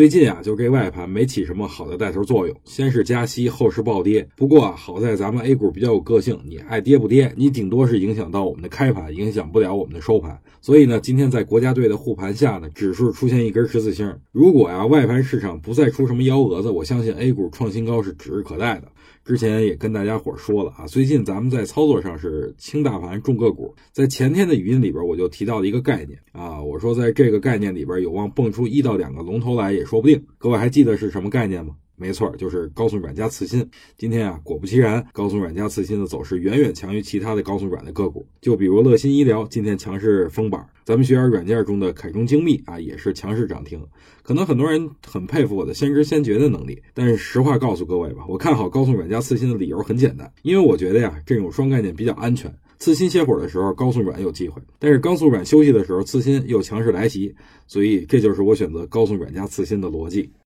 最近啊，就这外盘没起什么好的带头作用，先是加息，后是暴跌。不过啊，好在咱们 A 股比较有个性，你爱跌不跌，你顶多是影响到我们的开盘，影响不了我们的收盘。所以呢，今天在国家队的护盘下呢，指数出现一根十字星。如果呀，外盘市场不再出什么幺蛾子，我相信 A 股创新高是指日可待的。之前也跟大家伙说了啊，最近咱们在操作上是轻大盘重个股。在前天的语音里边，我就提到了一个概念啊，我说在这个概念里边有望蹦出一到两个龙头来也说不定。各位还记得是什么概念吗？没错，就是高速软加次新。今天啊，果不其然，高速软加次新的走势远远强于其他的高速软的个股。就比如乐新医疗，今天强势封板；咱们学员软件中的凯中精密啊，也是强势涨停。可能很多人很佩服我的先知先觉的能力，但是实话告诉各位吧，我看好高速软加次新的理由很简单，因为我觉得呀，这种双概念比较安全。次新歇会儿的时候，高速软有机会；但是高速软休息的时候，次新又强势来袭，所以这就是我选择高速软加次新的逻辑。